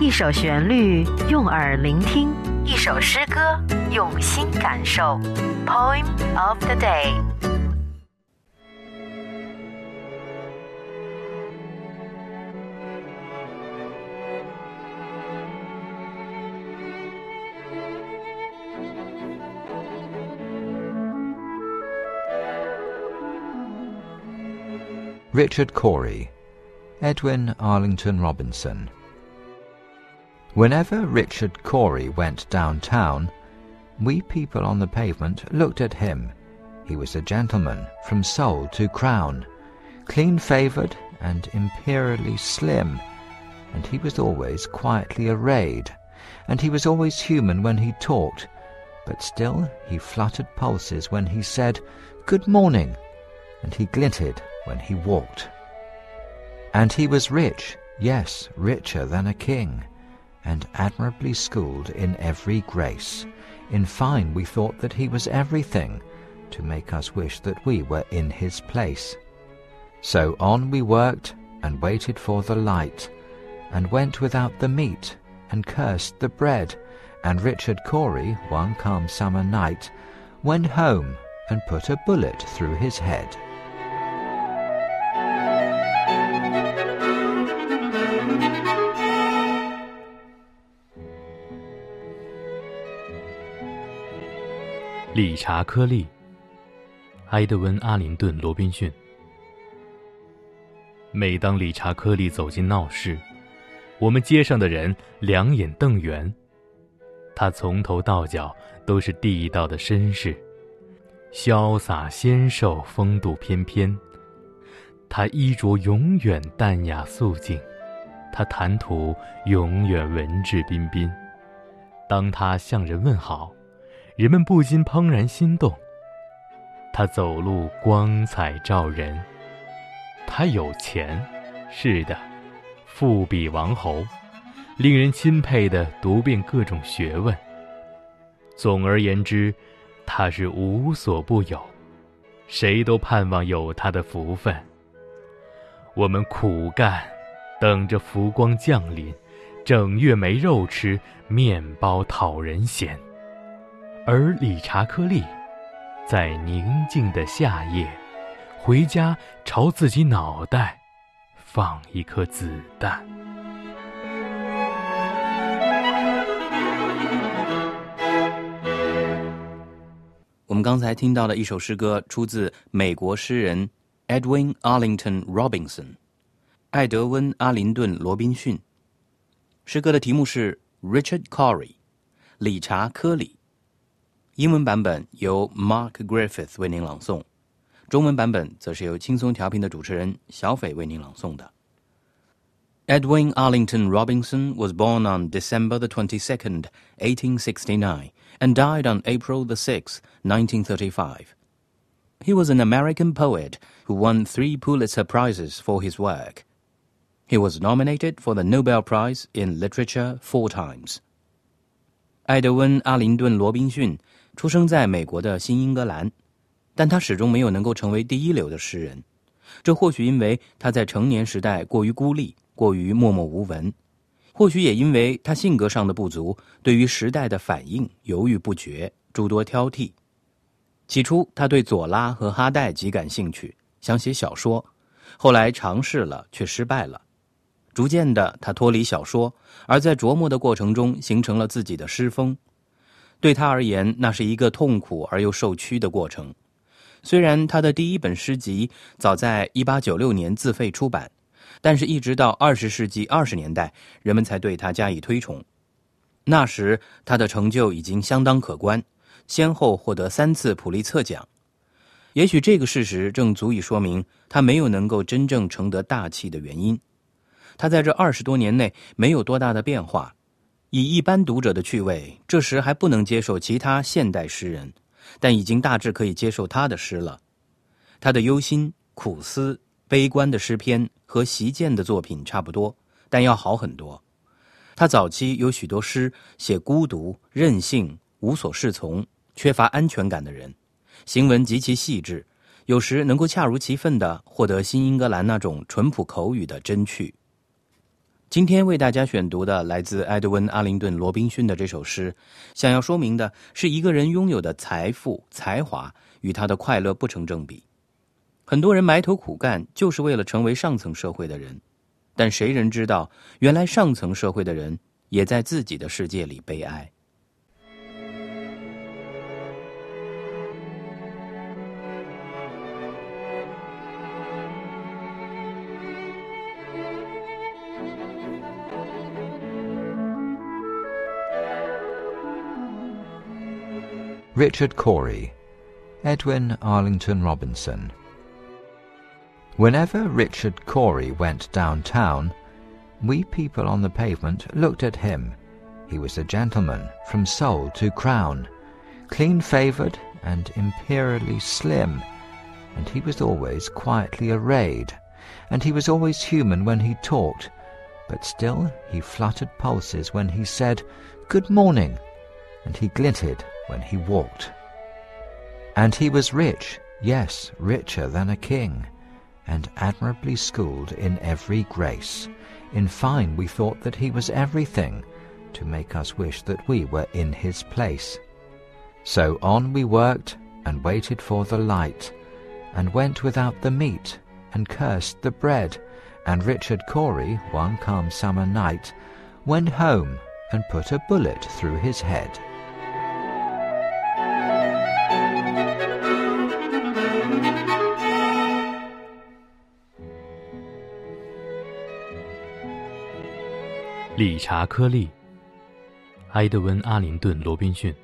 一首旋律，用耳聆听；一首诗歌，用心感受。Poem of the day. Richard Cory, Edwin Arlington Robinson. Whenever Richard Cory went downtown, we people on the pavement looked at him. He was a gentleman from sole to crown, clean favoured and imperially slim, and he was always quietly arrayed, and he was always human when he talked, but still he fluttered pulses when he said, Good morning, and he glinted when he walked. And he was rich, yes, richer than a king, and admirably schooled in every grace. In fine, we thought that he was everything, to make us wish that we were in his place. So on we worked, and waited for the light, and went without the meat, and cursed the bread, and Richard Cory, one calm summer night, went home and put a bullet through his head. 理查·科利、埃德温·阿灵顿·罗宾逊。每当理查·科利走进闹市，我们街上的人两眼瞪圆。他从头到脚都是地道的绅士，潇洒纤瘦，风度翩翩。他衣着永远淡雅素净，他谈吐永远文质彬彬。当他向人问好。人们不禁怦然心动。他走路光彩照人。他有钱，是的，富比王侯，令人钦佩的读遍各种学问。总而言之，他是无所不有，谁都盼望有他的福分。我们苦干，等着福光降临，整月没肉吃，面包讨人嫌。而理查·克利，在宁静的夏夜，回家朝自己脑袋放一颗子弹。我们刚才听到的一首诗歌，出自美国诗人 Edwin Arlington Robinson，艾德温·阿林顿·罗宾逊。诗歌的题目是 Richard Corey，理查·科里。英文版本由 Mark Griffith 为您朗诵，中文版本则是由轻松调频的主持人小斐为您朗诵的。Edwin Arlington Robinson was born on December the 22nd, 1869, and died on April the 6th, 1935. He was an American poet who won three Pulitzer Prizes for his work. He was nominated for the Nobel Prize in Literature four times. 艾德温·阿林顿·罗宾逊 出生在美国的新英格兰，但他始终没有能够成为第一流的诗人。这或许因为他在成年时代过于孤立，过于默默无闻；或许也因为他性格上的不足，对于时代的反应犹豫不决，诸多挑剔。起初，他对左拉和哈代极感兴趣，想写小说。后来尝试了，却失败了。逐渐的，他脱离小说，而在琢磨的过程中，形成了自己的诗风。对他而言，那是一个痛苦而又受屈的过程。虽然他的第一本诗集早在1896年自费出版，但是一直到20世纪20年代，人们才对他加以推崇。那时他的成就已经相当可观，先后获得三次普利策奖。也许这个事实正足以说明他没有能够真正承得大器的原因。他在这二十多年内没有多大的变化。以一般读者的趣味，这时还不能接受其他现代诗人，但已经大致可以接受他的诗了。他的忧心、苦思、悲观的诗篇和席建的作品差不多，但要好很多。他早期有许多诗写孤独、任性、无所适从、缺乏安全感的人，行文极其细致，有时能够恰如其分地获得新英格兰那种淳朴口语的真趣。今天为大家选读的来自埃德温·阿灵顿·罗宾逊的这首诗，想要说明的是一个人拥有的财富、才华与他的快乐不成正比。很多人埋头苦干，就是为了成为上层社会的人。但谁人知道，原来上层社会的人也在自己的世界里悲哀。Richard Cory, Edwin Arlington Robinson. Whenever Richard Cory went downtown, we people on the pavement looked at him. He was a gentleman from sole to crown, clean favoured and imperially slim, and he was always quietly arrayed, and he was always human when he talked, but still he fluttered pulses when he said, Good morning, and he glinted when he walked. And he was rich, yes, richer than a king and admirably schooled in every grace. In fine, we thought that he was everything, to make us wish that we were in his place. So on we worked, and waited for the light, and went without the meat, and cursed the bread, and Richard Cory, one calm summer night, went home and put a bullet through his head. 理查·科利、埃德温·阿灵顿·罗宾逊。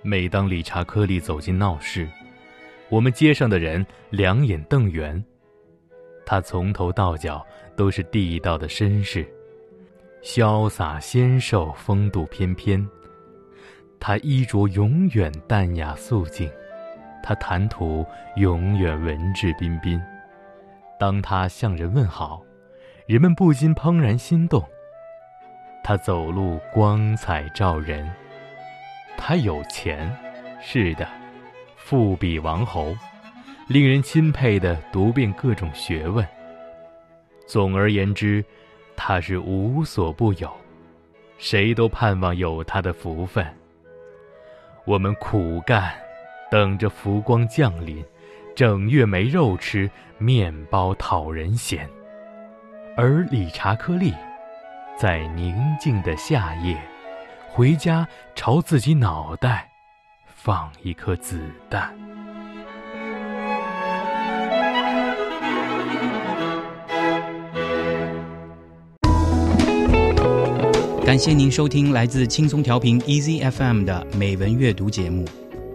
每当理查·科利走进闹市，我们街上的人两眼瞪圆。他从头到脚都是地道的绅士，潇洒纤瘦，风度翩翩。他衣着永远淡雅素净，他谈吐永远文质彬彬。当他向人问好。人们不禁怦然心动。他走路光彩照人。他有钱，是的，富比王侯，令人钦佩的读遍各种学问。总而言之，他是无所不有，谁都盼望有他的福分。我们苦干，等着福光降临，整月没肉吃，面包讨人嫌。而理查·克利，在宁静的夏夜，回家朝自己脑袋放一颗子弹。感谢您收听来自轻松调频 Easy FM 的美文阅读节目。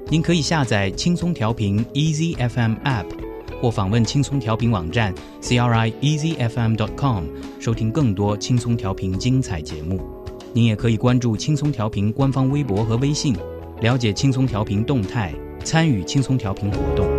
您可以下载轻松调频 Easy FM App。或访问轻松调频网站 c r i e z f m dot com 收听更多轻松调频精彩节目。您也可以关注轻松调频官方微博和微信，了解轻松调频动态，参与轻松调频活动。